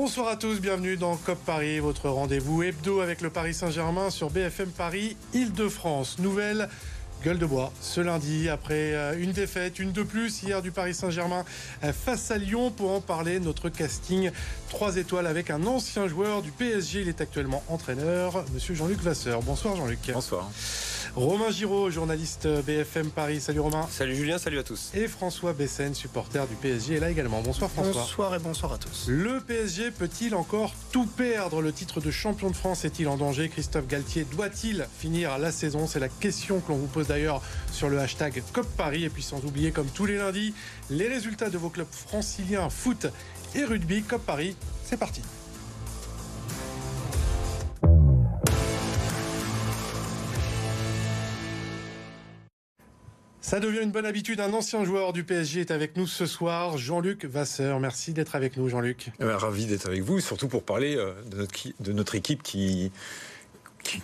Bonsoir à tous, bienvenue dans COP Paris, votre rendez-vous hebdo avec le Paris Saint-Germain sur BFM Paris, Île-de-France. Nouvelle gueule de bois ce lundi après euh, une défaite, une de plus hier du Paris Saint-Germain euh, face à Lyon pour en parler. Notre casting 3 étoiles avec un ancien joueur du PSG. Il est actuellement entraîneur, monsieur Jean-Luc Vasseur. Bonsoir Jean-Luc. Bonsoir. Romain Giraud, journaliste BFM Paris. Salut Romain. Salut Julien, salut à tous. Et François Bessen, supporter du PSG, est là également. Bonsoir François. Bonsoir et bonsoir à tous. Le PSG peut-il encore tout perdre Le titre de champion de France est-il en danger? Christophe Galtier doit-il finir la saison? C'est la question que l'on vous pose d'ailleurs sur le hashtag COP Paris. Et puis sans oublier, comme tous les lundis, les résultats de vos clubs franciliens foot et rugby. COP Paris, c'est parti. Ça devient une bonne habitude. Un ancien joueur du PSG est avec nous ce soir, Jean-Luc Vasseur. Merci d'être avec nous, Jean-Luc. Eh ben, ravi d'être avec vous, surtout pour parler euh, de notre, de notre équipe qui,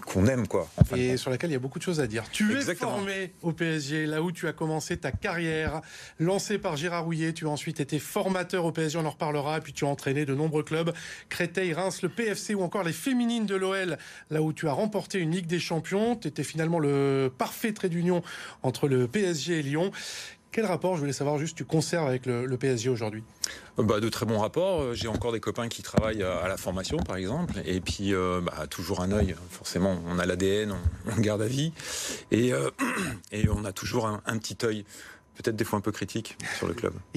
qu'on aime quoi. et sur laquelle il y a beaucoup de choses à dire. Tu es formé au PSG, là où tu as commencé ta carrière, lancé par Gérard Rouillet. Tu as ensuite été formateur au PSG, on en reparlera. Puis tu as entraîné de nombreux clubs, Créteil, Reims, le PFC ou encore les féminines de l'OL, là où tu as remporté une Ligue des Champions. Tu étais finalement le parfait trait d'union entre le PSG et Lyon. Quel rapport, je voulais savoir juste, tu conserves avec le, PSG aujourd'hui? Bah, De très bons rapports. J'ai encore des copains qui travaillent à la formation, par exemple. Et puis, euh, bah, toujours un œil. Forcément, on a l'ADN, on, garde à vie. Et, euh, et on a toujours un, un petit œil peut-être des fois un peu critique sur le club.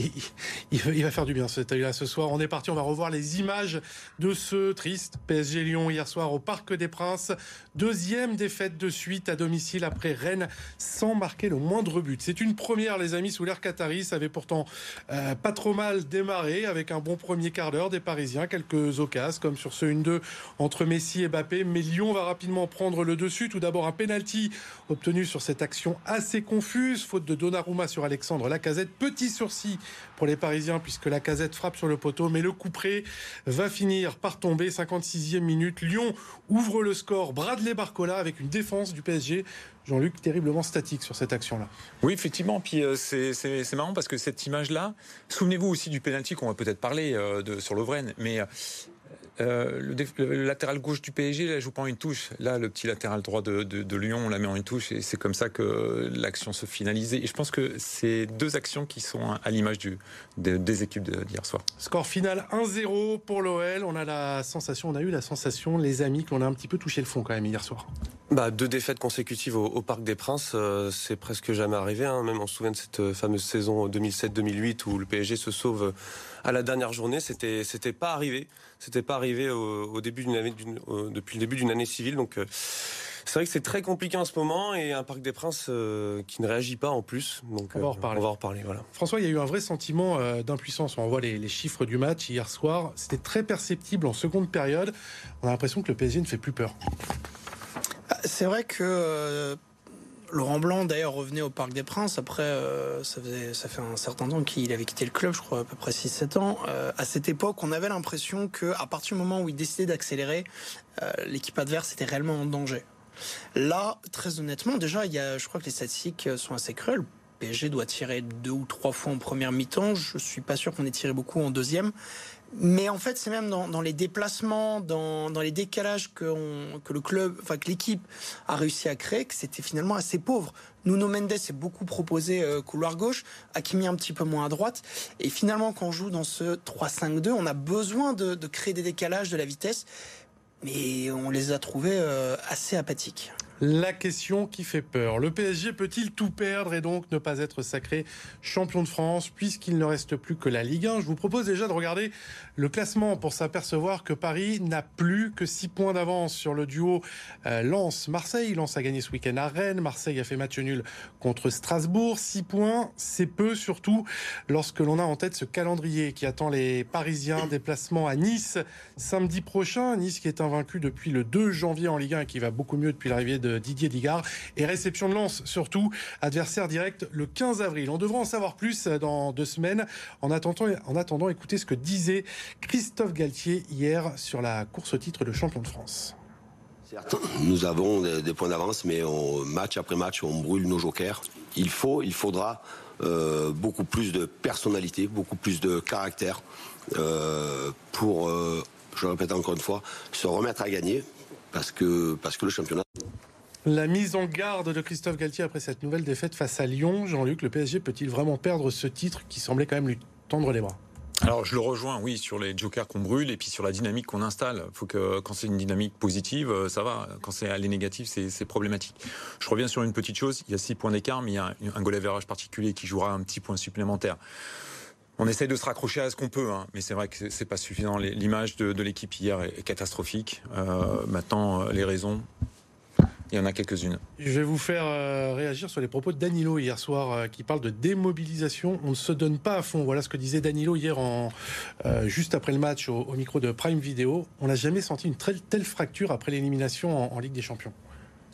Il, va faire du bien œil-là ce soir. On est parti, on va revoir les images de ce triste PSG Lyon hier soir au Parc des Princes. Deuxième défaite de suite à domicile après Rennes sans marquer le moindre but. C'est une première, les amis, sous l'air Qatari. Ça avait pourtant euh, pas trop mal démarré avec un bon premier quart d'heure des Parisiens. Quelques occasions comme sur ce 1-2 entre Messi et Mbappé. Mais Lyon va rapidement prendre le dessus. Tout d'abord un penalty obtenu sur cette action assez confuse. Faute de Donnarumma sur Alexandre Lacazette. Petit sursis pour les Parisiens puisque Lacazette frappe sur le poteau. Mais le coup près va finir par tomber. 56e minute. Lyon ouvre le score. Bradley Barcola avec une défense du PSG. Jean-Luc, terriblement statique sur cette action-là. Oui, effectivement. Puis euh, c'est marrant parce que cette image-là, souvenez-vous aussi du pénalty qu'on va peut-être parler euh, sur Lovren, mais euh, le, latéral gauche du PSG, là, joue pas une touche. Là, le petit latéral droit de, Lyon, on la met en une touche et c'est comme ça que l'action se finalisait. Et je pense que c'est deux actions qui sont à l'image des équipes d'hier soir. Score final 1-0 pour l'OL. On a la sensation, on a eu la sensation, les amis, qu'on a un petit peu touché le fond quand même hier soir. Bah, deux défaites consécutives au, Parc des Princes, euh, c'est presque jamais arrivé. Hein. Même on se souvient de cette euh, fameuse saison 2007-2008 où le PSG se sauve à la dernière journée. C'était, c'était pas arrivé. C'était pas arrivé au, début d'une année, depuis le début d'une année civile. Donc, euh, c'est vrai que c'est très compliqué en ce moment et un Parc des Princes qui ne réagit pas en plus. Donc, on va en reparler. On va en reparler voilà. François, il y a eu un vrai sentiment d'impuissance. On voit les, les, chiffres du match hier soir. C'était très perceptible en seconde période. On a l'impression que le PSG ne fait plus peur. C'est vrai que euh, Laurent Blanc, d'ailleurs, revenait au Parc des Princes. Après, euh, ça, faisait, fait un certain temps qu'il avait quitté le club, je crois à peu près 6-7 ans. Euh, à cette époque, on avait l'impression qu'à partir du moment où il décidait d'accélérer, l'équipe adverse était réellement en danger. Là, très honnêtement, déjà, il y a, je crois que les statistiques sont assez cruelles. PSG doit tirer deux ou trois fois en première mi-temps. Je suis pas sûr qu'on ait tiré beaucoup en deuxième. Mais en fait, c'est même dans, les déplacements, dans, les décalages que, le club, enfin que l'équipe a réussi à créer, que c'était finalement assez pauvre. Nuno Mendes s'est beaucoup proposé euh, couloir gauche, Hakimi un petit peu moins à droite. Et finalement, quand on joue dans ce 3-5-2, on a besoin de, créer des décalages, de la vitesse. Mais on les a trouvés euh, assez apathiques. La question qui fait peur. Le PSG peut-il tout perdre et donc ne pas être sacré champion de France puisqu'il ne reste plus que la Ligue 1 Je vous propose déjà de regarder le classement pour s'apercevoir que Paris n'a plus que 6 points d'avance sur le duo euh, Lens-Marseille. Lens a gagné ce week-end à Rennes. Marseille a fait match nul contre Strasbourg. 6 points, c'est peu surtout lorsque l'on a en tête ce calendrier qui attend les Parisiens. Déplacement à Nice samedi prochain. Nice qui est invaincu depuis le 2 janvier en Ligue 1 et qui va beaucoup mieux depuis l'arrivée de Didier Digard. Et réception de Lens, surtout, adversaire direct le 15 avril. On devra en savoir plus dans deux semaines. En attendant, en attendant écoutez ce que disait Christophe Galtier hier sur la course au titre de champion de France. Certes, nous avons des, points d'avance, mais match après match, on brûle nos jokers. Il faut, il faudra euh, beaucoup plus de personnalité, beaucoup plus de caractère euh, pour, euh, je répète encore une fois, se remettre à gagner parce que, parce que le championnat. La mise en garde de Christophe Galtier après cette nouvelle défaite face à Lyon, Jean-Luc, le PSG peut-il vraiment perdre ce titre qui semblait quand même lui tendre les bras? Alors je le rejoins, oui, sur les jokers qu'on brûle et puis sur la dynamique qu'on installe. Faut que quand c'est une dynamique positive, euh, ça va. Quand c'est les négatives, c'est problématique. Je reviens sur une petite chose. Il y a six points d'écart, mais il y a un goal average particulier qui jouera un petit point supplémentaire. On essaye de se raccrocher à ce qu'on peut, hein, mais c'est vrai que c'est pas suffisant. L'image de, l'équipe hier est, catastrophique. Euh, maintenant, euh, les raisons, il y en a quelques-unes. Je vais vous faire euh, réagir sur les propos de Danilo hier soir, euh, qui parle de démobilisation. On ne se donne pas à fond. Voilà ce que disait Danilo hier, en, euh, juste après le match, au, micro de Prime Video. On n'a jamais senti une telle, fracture après l'élimination en, Ligue des Champions.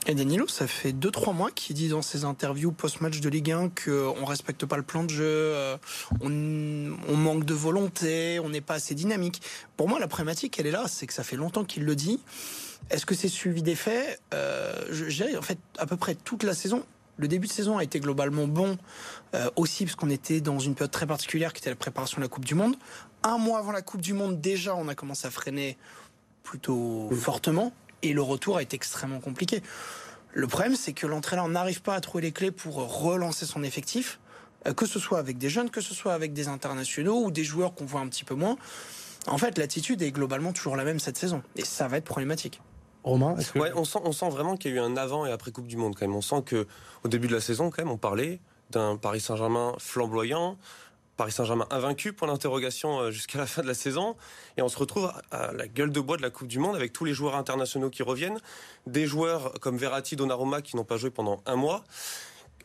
Et Danilo, ça fait 2-3 mois qu'il dit dans ses interviews post-match de Ligue 1 qu'on ne respecte pas le plan de jeu, on, on manque de volonté, on n'est pas assez dynamique. Pour moi, la problématique, elle est là, c'est que ça fait longtemps qu'il le dit. Est-ce que c'est suivi des faits? Euh, Je en fait à peu près toute la saison. Le début de saison a été globalement bon euh, aussi parce qu'on était dans une période très particulière qui était la préparation de la Coupe du Monde. Un mois avant la Coupe du Monde, déjà, on a commencé à freiner plutôt fortement et le retour a été extrêmement compliqué. Le problème, c'est que l'entraîneur n'arrive pas à trouver les clés pour relancer son effectif, euh, que ce soit avec des jeunes, que ce soit avec des internationaux ou des joueurs qu'on voit un petit peu moins. En fait, l'attitude est globalement toujours la même cette saison et ça va être problématique. Romain ouais, on, sent, on sent vraiment qu'il y a eu un avant et après Coupe du Monde quand même. On sent que au début de la saison, quand même, on parlait d'un Paris Saint-Germain flamboyant, Paris Saint-Germain invaincu pour l'interrogation euh, jusqu'à la fin de la saison. Et on se retrouve à la gueule de bois de la Coupe du Monde avec tous les joueurs internationaux qui reviennent, des joueurs comme Verratti, Donnarumma qui n'ont pas joué pendant un mois,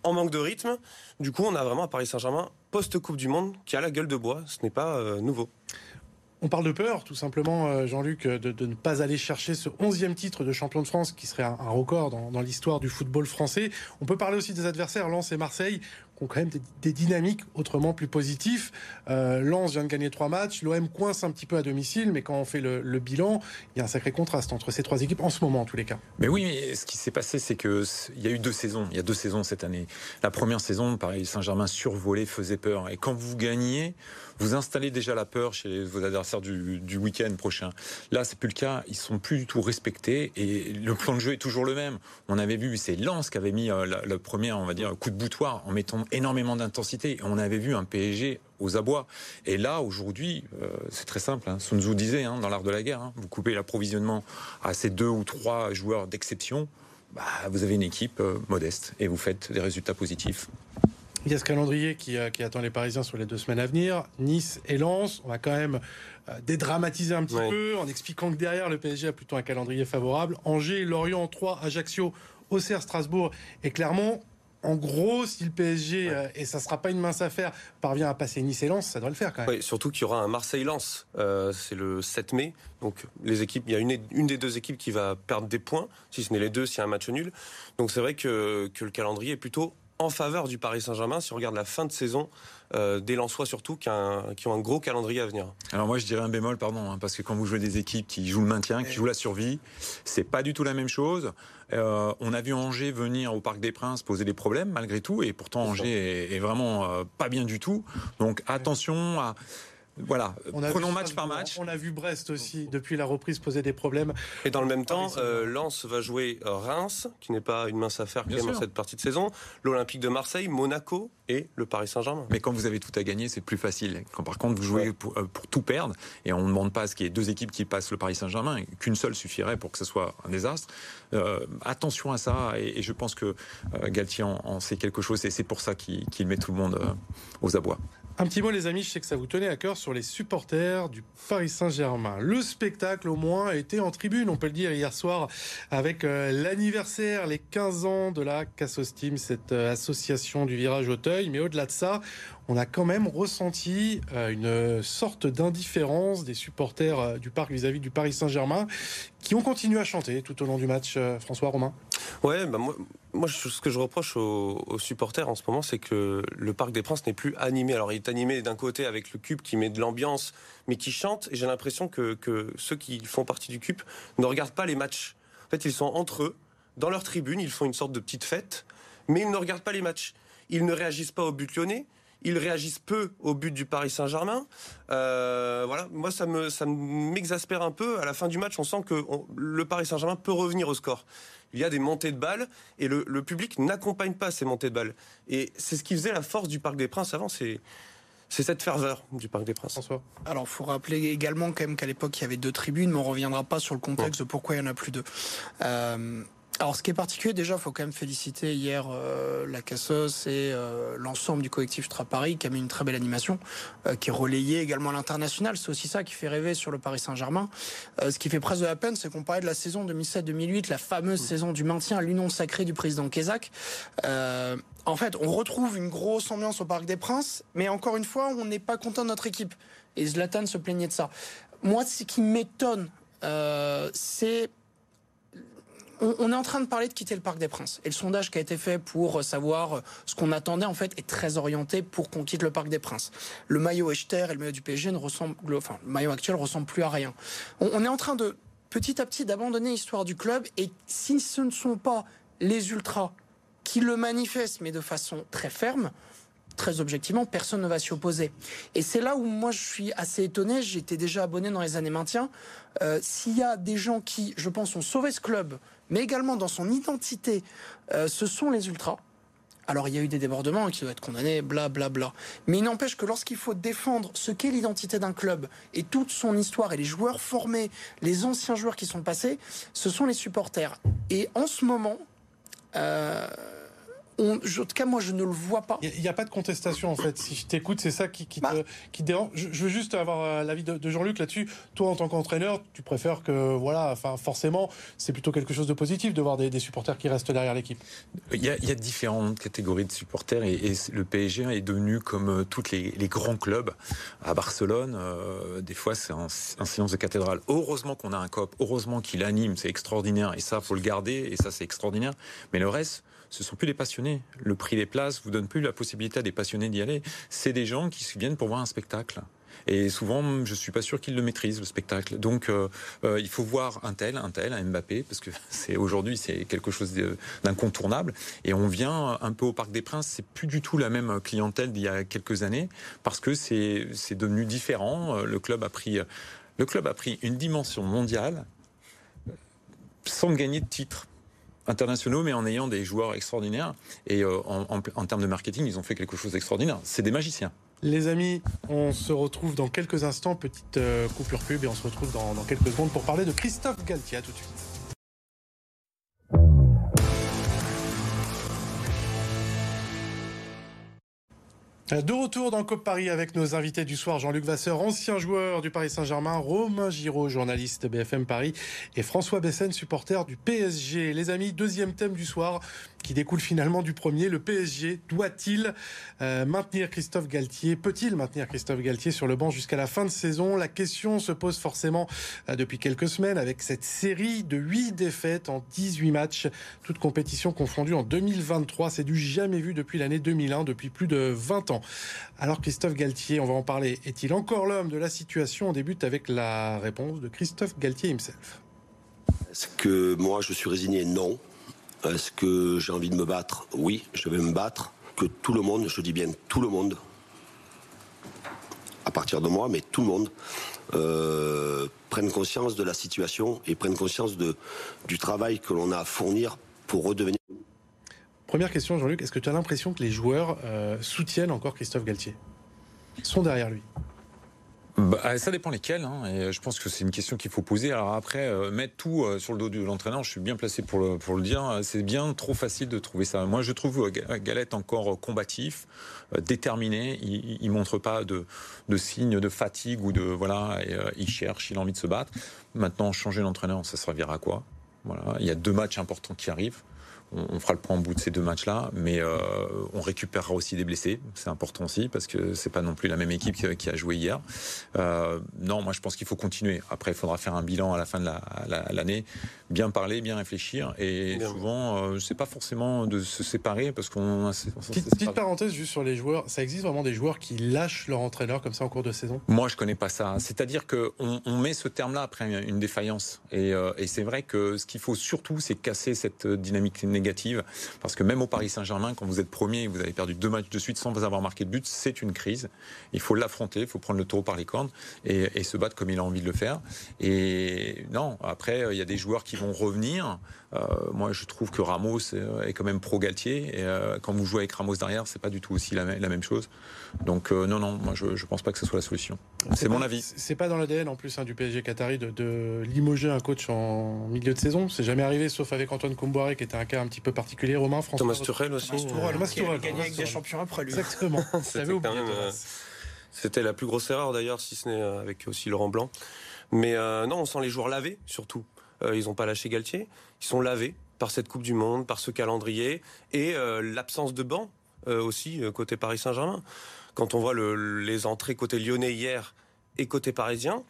en manque de rythme. Du coup, on a vraiment un Paris Saint-Germain post-Coupe du Monde qui a la gueule de bois. Ce n'est pas euh, nouveau. On parle de peur, tout simplement, euh, Jean-Luc, de, ne pas aller chercher ce 11e titre de champion de France, qui serait un, record dans, dans l'histoire du football français. On peut parler aussi des adversaires, Lens et Marseille, ont quand même des, dynamiques autrement plus positives. Euh, Lens vient de gagner trois matchs, l'OM coince un petit peu à domicile, mais quand on fait le, bilan, il y a un sacré contraste entre ces trois équipes en ce moment, en tous les cas. Mais oui, mais ce qui s'est passé, c'est que il y a eu deux saisons. Il y a deux saisons cette année. La première saison, pareil, Saint-Germain survolé, faisait peur. Et quand vous gagnez, vous installez déjà la peur chez vos adversaires du, du week-end prochain. Là, c'est plus le cas. Ils sont plus du tout respectés et le plan de jeu est toujours le même. On avait vu, c'est Lens qui avait mis euh, le premier, on va dire, coup de boutoir en mettant énormément d'intensité. On avait vu un PSG aux abois. Et là, aujourd'hui, euh, c'est très simple. Hein. Sun Tzu disait hein, dans l'art de la guerre, hein, vous coupez l'approvisionnement à ces deux ou trois joueurs d'exception, bah, vous avez une équipe euh, modeste et vous faites des résultats positifs. Il y a ce calendrier qui, euh, qui, attend les Parisiens sur les deux semaines à venir. Nice et Lens. On va quand même dédramatiser un petit peu en expliquant que derrière, le PSG a plutôt un calendrier favorable. Angers, Lorient, 3, Ajaccio, Auxerre, Strasbourg et Clermont en gros, si le PSG, euh, et ça sera pas une mince affaire, parvient à passer Nice et Lens, ça doit le faire quand même. Oui, surtout qu'il y aura un Marseille-Lens, euh, c'est le 7 mai. Donc les équipes, il y a une, une, des deux équipes qui va perdre des points, si ce n'est les deux, s'il y a un match nul. Donc c'est vrai que, que le calendrier est plutôt en faveur du Paris Saint-Germain si on regarde la fin de saison euh, des Lensois surtout qui, ont un gros calendrier à venir. Alors moi je dirais un bémol pardon hein, parce que quand vous jouez des équipes qui jouent le maintien, qui jouent la survie, c'est pas du tout la même chose. Euh, on a vu Angers venir au Parc des Princes poser des problèmes malgré tout et pourtant Angers est, vraiment euh, pas bien du tout. Donc attention à voilà, prenons match par match. On a vu Brest aussi, depuis la reprise, poser des problèmes. Et dans le même temps, euh, Lens va jouer euh, Reims, qui n'est pas une mince affaire dans cette partie de saison, l'Olympique de Marseille, Monaco et le Paris Saint-Germain. Mais quand vous avez tout à gagner, c'est plus facile. Quand par contre vous jouez pour, euh, pour, tout perdre, et on ne demande pas à ce qu'il y ait deux équipes qui passent le Paris Saint-Germain, qu'une seule suffirait pour que ce soit un désastre. attention à ça, et, je pense que Galtier en, sait quelque chose, et c'est pour ça qu'il met tout le monde aux abois. Un petit mot, les amis, je sais que ça vous tenait à cœur sur les supporters du Paris Saint-Germain. Le spectacle, au moins, était en tribune, on peut le dire, hier soir, avec euh, l'anniversaire, les 15 ans de la Cassos Team, cette euh, association du virage Auteuil. Mais au-delà de ça, on a quand même ressenti euh, une sorte d'indifférence des supporters du parc vis-à-vis du Paris Saint-Germain qui ont continué à chanter tout au long du match. François Romain? Ouais, bah moi, moi, ce que je reproche aux, supporters en ce moment, c'est que le Parc des Princes n'est plus animé. Alors, il est animé d'un côté avec le cube qui met de l'ambiance, mais qui chante. Et j'ai l'impression que, ceux qui font partie du cube ne regardent pas les matchs En fait, ils sont entre eux, dans leur tribune, ils font une sorte de petite fête, mais ils ne regardent pas les matchs. Ils ne réagissent pas au but lyonnais. Ils réagissent peu au but du Paris Saint-Germain. Euh, voilà, moi ça me ça m'exaspère un peu. À la fin du match, on sent que le Paris Saint-Germain peut revenir au score. Il y a des montées de balles et le, le public n'accompagne pas ces montées de balles. Et c'est ce qui faisait la force du Parc des Princes avant. C'est c'est cette ferveur du Parc des Princes. François. Alors, il faut rappeler également quand même qu'à l'époque, il y avait deux tribunes, mais on reviendra pas sur le contexte de pourquoi il y en a plus deux. Euh, alors, ce qui est particulier, déjà, il faut quand même féliciter hier euh, la Cassos et euh, l'ensemble du collectif Stra Paris qui a mis une très belle animation, euh, qui est relayée également à l'international. C'est aussi ça qui fait rêver sur le Paris Saint-Germain. Euh, ce qui fait presque de la peine, c'est qu'on parlait de la saison 2007-2008, la fameuse saison du maintien, l'union sacrée du président Kézak. Euh, en fait, on retrouve une grosse ambiance au Parc des Princes, mais encore une fois, on n'est pas content de notre équipe. Et Zlatan se plaignait de ça. Moi, ce qui m'étonne, euh, c'est on, est en train de parler de quitter le Parc des Princes. Et le sondage qui a été fait pour savoir ce qu'on attendait, en fait, est très orienté pour qu'on quitte le Parc des Princes. Le maillot Echter et le maillot du PSG ne ressemblent, enfin, le maillot actuel ressemble plus à rien. On est en train de, petit à petit, d'abandonner l'histoire du club. Et si ce ne sont pas les ultras qui le manifestent, mais de façon très ferme, très objectivement, personne ne va s'y opposer. Et c'est là où moi je suis assez étonné. J'étais déjà abonné dans les années maintien. Euh, S'il y a des gens qui, je pense, ont sauvé ce club, mais également dans son identité, euh, ce sont les ultras. Alors il y a eu des débordements qui doivent être condamnés, bla bla. Mais il n'empêche que lorsqu'il faut défendre ce qu'est l'identité d'un club et toute son histoire et les joueurs formés, les anciens joueurs qui sont passés, ce sont les supporters. Et en ce moment, euh, on, je, en tout cas, moi, je ne le vois pas. Il n'y a, pas de contestation, en fait. Si je t'écoute, c'est ça qui, qui, Bah. te, qui te dérange. Je, je veux juste avoir euh, l'avis de, de Jean-Luc là-dessus. Toi, en tant qu'entraîneur, tu préfères que, voilà, enfin, forcément, c'est plutôt quelque chose de positif de voir des, des supporters qui restent derrière l'équipe. Il y, a, il y a différentes catégories de supporters et, et le PSG est devenu comme euh, tous les, les grands clubs à Barcelone. euh, des fois, c'est un, un silence de cathédrale. Heureusement qu'on a un COP, heureusement qu'il anime, c'est extraordinaire et ça, faut le garder et ça, c'est extraordinaire. Mais le reste, ce sont plus des passionnés. Le prix des places vous donne plus la possibilité à des passionnés d'y aller. C'est des gens qui viennent pour voir un spectacle. Et souvent, je suis pas sûr qu'ils le maîtrisent le spectacle. Donc, euh, euh, il faut voir un tel, un tel, un Mbappé, parce que c'est aujourd'hui c'est quelque chose d'incontournable. Et on vient un peu au Parc des Princes. C'est plus du tout la même clientèle d'il y a quelques années, parce que c'est devenu différent. Euh, Le club a pris le club a pris une dimension mondiale sans gagner de titres internationaux, mais en ayant des joueurs extraordinaires. Et euh, en, termes de marketing, ils ont fait quelque chose d'extraordinaire. C'est des magiciens. Les amis, on se retrouve dans quelques instants, petite euh, coupure pub, et on se retrouve dans, quelques secondes pour parler de Christophe Galtier. Tout de suite. De retour dans COP Paris avec nos invités du soir, Jean-Luc Vasseur, ancien joueur du Paris Saint-Germain, Romain Giraud, journaliste BFM Paris, et François Bessène, supporter du PSG. Les amis, deuxième thème du soir, qui découle finalement du premier, le PSG doit-il euh, maintenir Christophe Galtier? Peut-il maintenir Christophe Galtier sur le banc jusqu'à la fin de saison? La question se pose forcément euh, depuis quelques semaines avec cette série de 8 défaites en 18 matchs, toutes compétitions confondues en 2023. C'est du jamais vu depuis l'année 2001, depuis plus de 20 ans. Alors Christophe Galtier, on va en parler. Est-il encore l'homme de la situation? On débute avec la réponse de Christophe Galtier himself. Est-ce que moi je suis résigné? Non. Est-ce que j'ai envie de me battre? Oui, je vais me battre. Que tout le monde, je dis bien tout le monde, à partir de moi, mais tout le monde, euh, prenne conscience de la situation et prenne conscience de, du travail que l'on a à fournir pour redevenir. Première question, Jean-Luc, est-ce que tu as l'impression que les joueurs euh, soutiennent encore Christophe Galtier? Sont derrière lui Bah, ça dépend lesquels. Hein, et je pense que c'est une question qu'il faut poser. Alors après, euh, mettre tout euh, sur le dos de l'entraîneur, je suis bien placé pour le, dire. euh, C'est bien trop facile de trouver ça. Moi, je trouve euh, Ga- Galette encore euh, combatif, euh, déterminé. Il, il montre pas de, signes de fatigue ou de voilà. Euh, il cherche, il a envie de se battre. Maintenant, changer l'entraîneur, ça servira à quoi? Voilà. Il y a deux matchs importants qui arrivent. On, on fera le point en bout de ces deux matchs-là, mais euh, on récupérera aussi des blessés. C'est important aussi parce que c'est pas non plus la même équipe qui, qui a joué hier. Euh, non, moi je pense qu'il faut continuer. Après, il faudra faire un bilan à la fin de la- la- l'année, bien parler, bien réfléchir. Et Bien. souvent, euh, c'est pas forcément de se séparer parce qu'on. Petite, petite parenthèse juste sur les joueurs, ça existe vraiment des joueurs qui lâchent leur entraîneur comme ça en cours de saison? Moi, je connais pas ça. C'est-à-dire que on, on met ce terme-là après une défaillance. Et, euh, et c'est vrai que ce qui qu'il faut surtout, c'est casser cette dynamique négative. Parce que même au Paris Saint-Germain, quand vous êtes premier et vous avez perdu deux matchs de suite sans avoir marqué de but, c'est une crise. Il faut l'affronter, il faut prendre le taureau par les cornes et, se battre comme il a envie de le faire. Et non, après, il y a des joueurs qui vont revenir. Euh, moi, je trouve que Ramos est quand même pro Galtier. Et euh, quand vous jouez avec Ramos derrière, c'est pas du tout aussi la, même chose. Donc euh, non, non, moi je, je pense pas que ce soit la solution. C'est mon avis. C'est pas dans l'ADN en plus hein, du PSG Qatari de, de, limoger un coach en milieu de saison. C'est jamais arrivé, sauf avec Antoine Comboiré, qui était un cas un petit peu particulier. Romain, François. Thomas Tuchel aussi. Thomas Tuchel, a gagné avec des champions après lui. Exactement. C'était la plus grosse erreur d'ailleurs, si ce n'est avec aussi Laurent Blanc. Mais non, on sent les joueurs lavés surtout. ils n'ont pas lâché Galtier. Ils sont lavés par cette Coupe du Monde, par ce calendrier et euh, l'absence de banc euh, aussi euh, côté Paris Saint-Germain. Quand on voit les entrées côté lyonnais hier et côté parisien,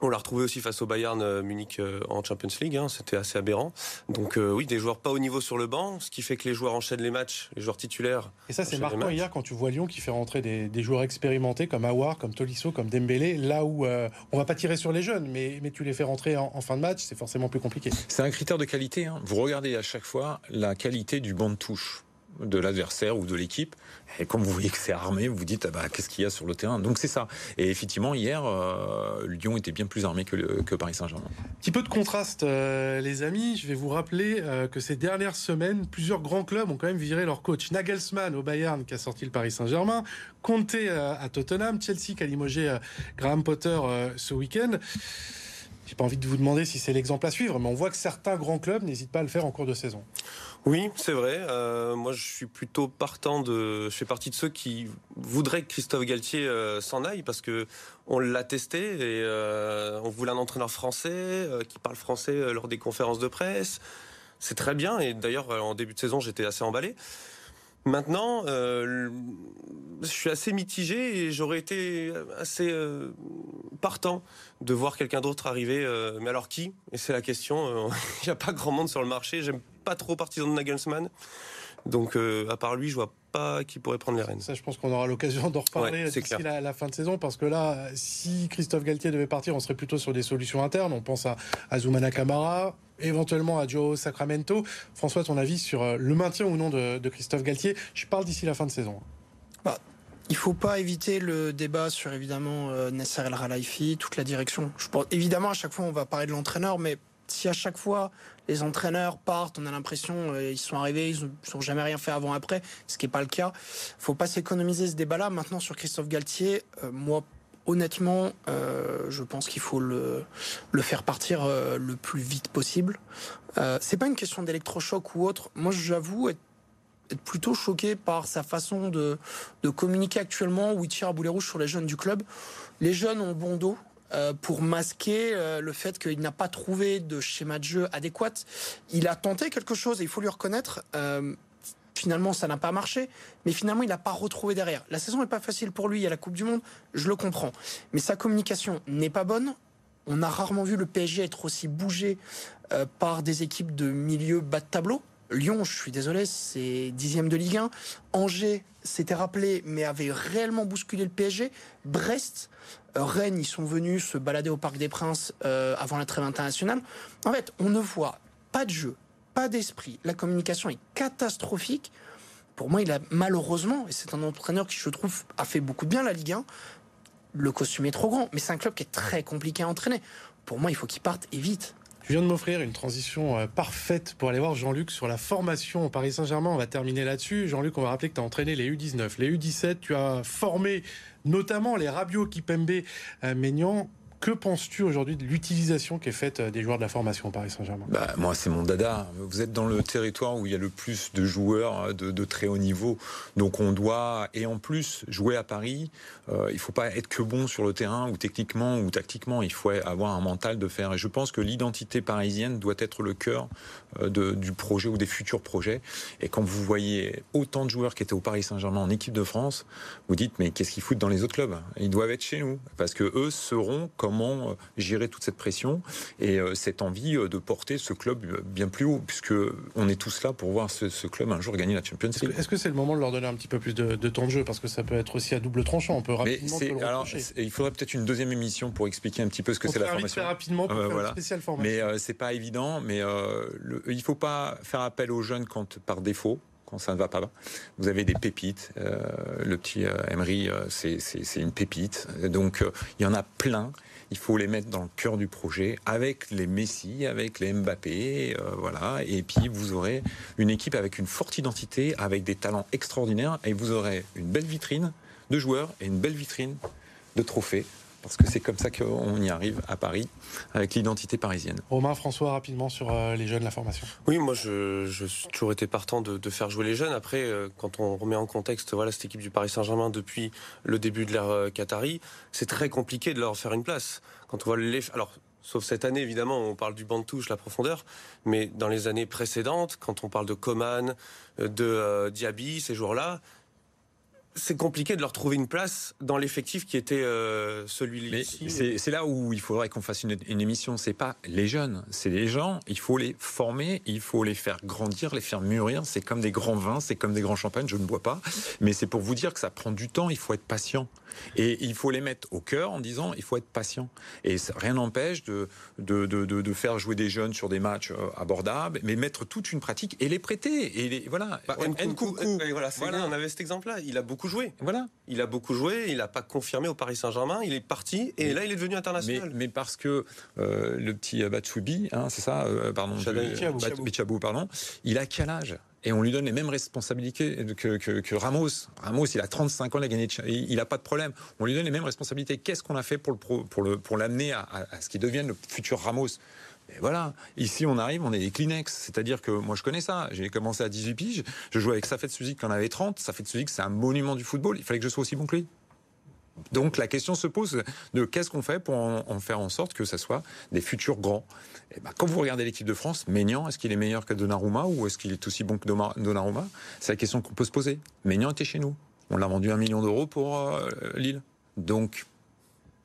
on l'a retrouvé aussi face au Bayern euh, Munich euh, en Champions League, hein, c'était assez aberrant. Donc euh, oui, des joueurs pas au niveau sur le banc, ce qui fait que les joueurs enchaînent les matchs, les joueurs titulaires. Et ça c'est marquant hier quand tu vois Lyon qui fait rentrer des, joueurs expérimentés comme Awar, comme Tolisso, comme Dembélé, là où on va pas tirer sur les jeunes, mais, mais tu les fais rentrer en, fin de match, c'est forcément plus compliqué. C'est un critère de qualité. Hein. Vous regardez à chaque fois la qualité du banc de touche de l'adversaire ou de l'équipe. Et quand vous voyez que c'est armé, vous dites ah bah, qu'est-ce qu'il y a sur le terrain? Donc c'est ça. Et effectivement, hier, euh, Lyon était bien plus armé que, que Paris Saint-Germain. Petit peu de contraste, euh, les amis. Je vais vous rappeler euh, que ces dernières semaines, plusieurs grands clubs ont quand même viré leur coach. Nagelsmann au Bayern qui a sorti le Paris Saint-Germain, Conte à Tottenham, Chelsea qui a limogé Graham Potter ce week-end. J'ai pas envie de vous demander si c'est l'exemple à suivre, mais on voit que certains grands clubs n'hésitent pas à le faire en cours de saison. Oui, c'est vrai. Euh, moi, je suis plutôt partant de. Je fais partie de ceux qui voudraient que Christophe Galtier euh, s'en aille parce que on l'a testé et euh, on voulait un entraîneur français qui parle français lors des conférences de presse. C'est très bien et d'ailleurs en début de saison j'étais assez emballé. Maintenant, euh, je suis assez mitigé et j'aurais été assez euh, partant de voir quelqu'un d'autre arriver. Euh, mais alors qui? Et c'est la question. Il n'y a pas grand monde sur le marché. J'aime pas trop partisan de Nagelsmann. Donc, à part lui, je vois pas qui pourrait prendre les rênes. Ça, je pense qu'on aura l'occasion d'en reparler d'ici la, la, fin de saison, parce que là, si Christophe Galtier devait partir, on serait plutôt sur des solutions internes. On pense à, à Zoumana Camara, éventuellement à Joe Sacramento. François, ton avis sur euh, le maintien ou non de, Christophe Galtier? Je parle d'ici la fin de saison. Bah, il faut pas éviter le débat sur évidemment euh, Nasser El Khelaifi, toute la direction. Je pense, évidemment, à chaque fois, on va parler de l'entraîneur, mais si à chaque fois les entraîneurs partent, on a l'impression euh, ils sont arrivés, ils n'ont jamais rien fait avant après, ce qui n'est pas le cas. Faut pas s'économiser ce débat-là. Maintenant sur Christophe Galtier, moi honnêtement, euh, je pense qu'il faut le, faire partir euh, le plus vite possible. Euh, c'est pas une question d'électrochoc ou autre. Moi, j'avoue être, être, plutôt choqué par sa façon de, de communiquer actuellement, où il tire à boulet rouge sur les jeunes du club. Les jeunes ont bon dos. Euh, pour masquer le fait qu'il n'a pas trouvé de schéma de jeu adéquat. Il a tenté quelque chose et il faut lui reconnaître. Finalement, ça n'a pas marché, mais finalement, il n'a pas retrouvé derrière. La saison n'est pas facile pour lui, il y a la Coupe du Monde, je le comprends. Mais sa communication n'est pas bonne. On a rarement vu le PSG être aussi bougé euh, par des équipes de milieu bas de tableau. Lyon, je suis désolé, c'est dixième de Ligue 1. Angers s'était rappelé, mais avait réellement bousculé le PSG. Brest, euh, Rennes, ils sont venus se balader au Parc des Princes euh, avant la trêve internationale. En fait, on ne voit pas de jeu, pas d'esprit. La communication est catastrophique. Pour moi, il a malheureusement, et c'est un entraîneur qui, je trouve, a fait beaucoup de bien la Ligue 1, le costume est trop grand. Mais c'est un club qui est très compliqué à entraîner. Pour moi, il faut qu'il parte et vite. Tu viens de m'offrir une transition euh, parfaite pour aller voir Jean-Luc sur la formation au Paris Saint-Germain. On va terminer là-dessus. Jean-Luc, on va rappeler que tu as entraîné les U19, les U17. Tu as formé notamment les Rabiot, Kipembe, euh, Maignan. Que penses-tu aujourd'hui de l'utilisation qui est faite euh, des joueurs de la formation Paris Saint-Germain? Bah, Moi, c'est mon dada. Vous êtes dans le territoire où il y a le plus de joueurs euh, de, très haut niveau. Donc on doit, et en plus, jouer à Paris. Euh, il ne faut pas être que bon sur le terrain ou techniquement ou tactiquement. Il faut avoir un mental de faire. Et je pense que l'identité parisienne doit être le cœur du projet ou des futurs projets. Et quand vous voyez autant de joueurs qui étaient au Paris Saint-Germain en équipe de France, vous dites mais qu'est-ce qu'ils foutent dans les autres clubs? Ils doivent être chez nous parce que eux seront comme comment gérer toute cette pression et cette envie de porter ce club bien plus haut, puisque on est tous là pour voir ce, club un jour gagner la Champions League. Est-ce que c'est le moment de leur donner un petit peu plus de, temps de jeu? Parce que ça peut être aussi à double tranchant. On peut rapidement le alors, il faudrait peut-être une deuxième émission pour expliquer un petit peu ce que c'est la formation. Très rapidement pour faire une spéciale formation. Mais c'est pas évident. Mais le, il faut pas faire appel aux jeunes quand par défaut quand ça ne va pas. Vous avez des pépites. Euh, le petit euh, Emery, euh, c'est une pépite. Donc il y en a plein. Il faut les mettre dans le cœur du projet avec les Messi, avec les Mbappé, voilà. Et puis vous aurez une équipe avec une forte identité, avec des talents extraordinaires, et vous aurez une belle vitrine de joueurs et une belle vitrine de trophées parce que c'est comme ça qu'on y arrive à Paris, avec l'identité parisienne. Romain, François, rapidement sur euh, les jeunes, la formation. Oui, moi, je, je suis toujours été partant de, faire jouer les jeunes. Après, euh, quand on remet en contexte voilà, cette équipe du Paris Saint-Germain depuis le début de l'ère euh, Qatari, c'est très compliqué de leur faire une place. Quand on voit les... Alors, Sauf cette année, évidemment, on parle du banc de touche, la profondeur. Mais dans les années précédentes, quand on parle de Coman, de Diaby, ces joueurs-là, c'est compliqué de leur trouver une place dans l'effectif qui était euh, celui-là. C'est là où il faudrait qu'on fasse une, une émission. C'est pas les jeunes, c'est les gens. Il faut les former, il faut les faire grandir, les faire mûrir. C'est comme des grands vins, c'est comme des grands champagnes. Je ne bois pas, mais c'est pour vous dire que ça prend du temps. Il faut être patient. Et il faut les mettre au cœur en disant il faut être patient. Et rien n'empêche de de, de, de, faire jouer des jeunes sur des matchs euh, abordables, mais mettre toute une pratique et les prêter. Et les, voilà. Bah, voilà, voilà. on avait cet exemple-là. Il a beaucoup joué. Voilà. Il a beaucoup joué. Il n'a pas confirmé au Paris Saint-Germain. Il est parti et là il est devenu international. Mais, parce que euh, le petit Batsoubi, hein, c'est ça, euh, pardon, Bichabou, pardon, il a quel âge? Et on lui donne les mêmes responsabilités que, Ramos. Ramos, il a 35 ans, il a gagné, il n'a pas de problème. On lui donne les mêmes responsabilités. Qu'est-ce qu'on a fait pour le pour le pour l'amener à, ce qu'il devienne le futur Ramos? Et voilà, ici on arrive, on est des Kleenex. C'est-à-dire que moi je connais ça. J'ai commencé à 18 piges, je jouais avec Safet Suzik quand on avait 30. Safet Suzik, c'est un monument du football. Il fallait que je sois aussi bon que lui. Donc la question se pose de qu'est-ce qu'on fait pour en, faire en sorte que ce soit des futurs grands. Et eh ben, quand vous regardez l'équipe de France, Maignan, est-ce qu'il est meilleur que Donnarumma ou est-ce qu'il est aussi bon que Donnarumma? C'est la question qu'on peut se poser. Maignan était chez nous. On l'a vendu un million d'euros pour euh, Lille. Donc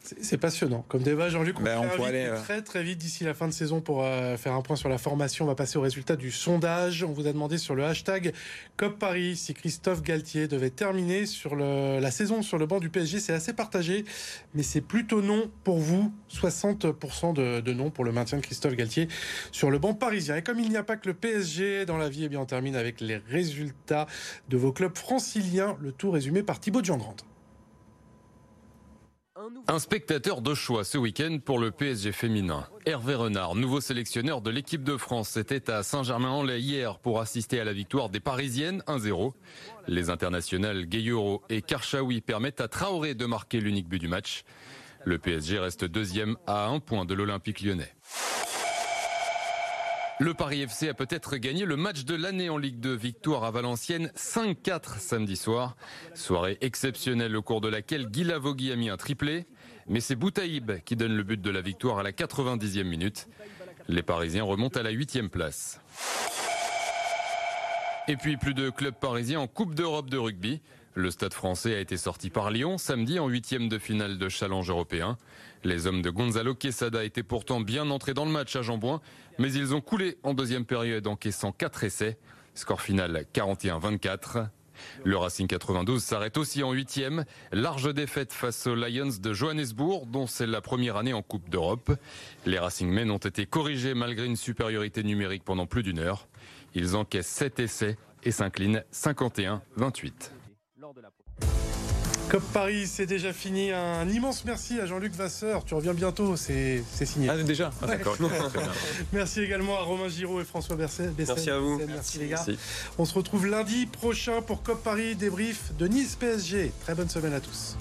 c'est passionnant. Comme débat, Jean-Luc, on, ben, on aller euh, très très vite d'ici la fin de saison pour euh, faire un point sur la formation. On va passer au résultat du sondage. On vous a demandé sur le hashtag COP Paris si Christophe Galtier devait terminer sur le, la saison sur le banc du PSG. C'est assez partagé, mais c'est plutôt non pour vous. 60% de, de, non pour le maintien de Christophe Galtier sur le banc parisien. Et comme il n'y a pas que le PSG dans la vie, eh bien on termine avec les résultats de vos clubs franciliens. Le tout résumé par Thibaut Giangrande. Un spectateur de choix ce week-end pour le PSG féminin. Hervé Renard, nouveau sélectionneur de l'équipe de France, était à Saint-Germain-en-Laye hier pour assister à la victoire des Parisiennes 1-0. Les internationales Gayoro et Karchaoui permettent à Traoré de marquer l'unique but du match. Le PSG reste deuxième à un point de l'Olympique lyonnais. Le Paris FC a peut-être gagné le match de l'année en Ligue 2. Victoire à Valenciennes 5-4 samedi soir. Soirée exceptionnelle au cours de laquelle Guy Lavogui a mis un triplé. Mais c'est Boutaïb qui donne le but de la victoire à la 90e minute. Les Parisiens remontent à la 8e place. Et puis plus de clubs parisiens en Coupe d'Europe de rugby. Le stade français a été sorti par Lyon samedi en huitième de finale de challenge européen. Les hommes de Gonzalo Quesada étaient pourtant bien entrés dans le match à Jambouin, mais ils ont coulé en deuxième période encaissant 4 essais. Score final 41-24. Le Racing 92 s'arrête aussi en huitième. Large défaite face aux Lions de Johannesburg, dont c'est la première année en Coupe d'Europe. Les Racingmen ont été corrigés malgré une supériorité numérique pendant plus d'une heure. Ils encaissent 7 essais et s'inclinent 51-28. COP Paris, c'est déjà fini. Un immense merci à Jean-Luc Vasseur. Tu reviens bientôt, c'est signé. Ah, déjà ah, D'accord. Merci également à Romain Giraud et François Berset. Merci à vous. Merci, les gars. On se retrouve lundi prochain pour COP Paris, débrief de Nice PSG. Très bonne semaine à tous.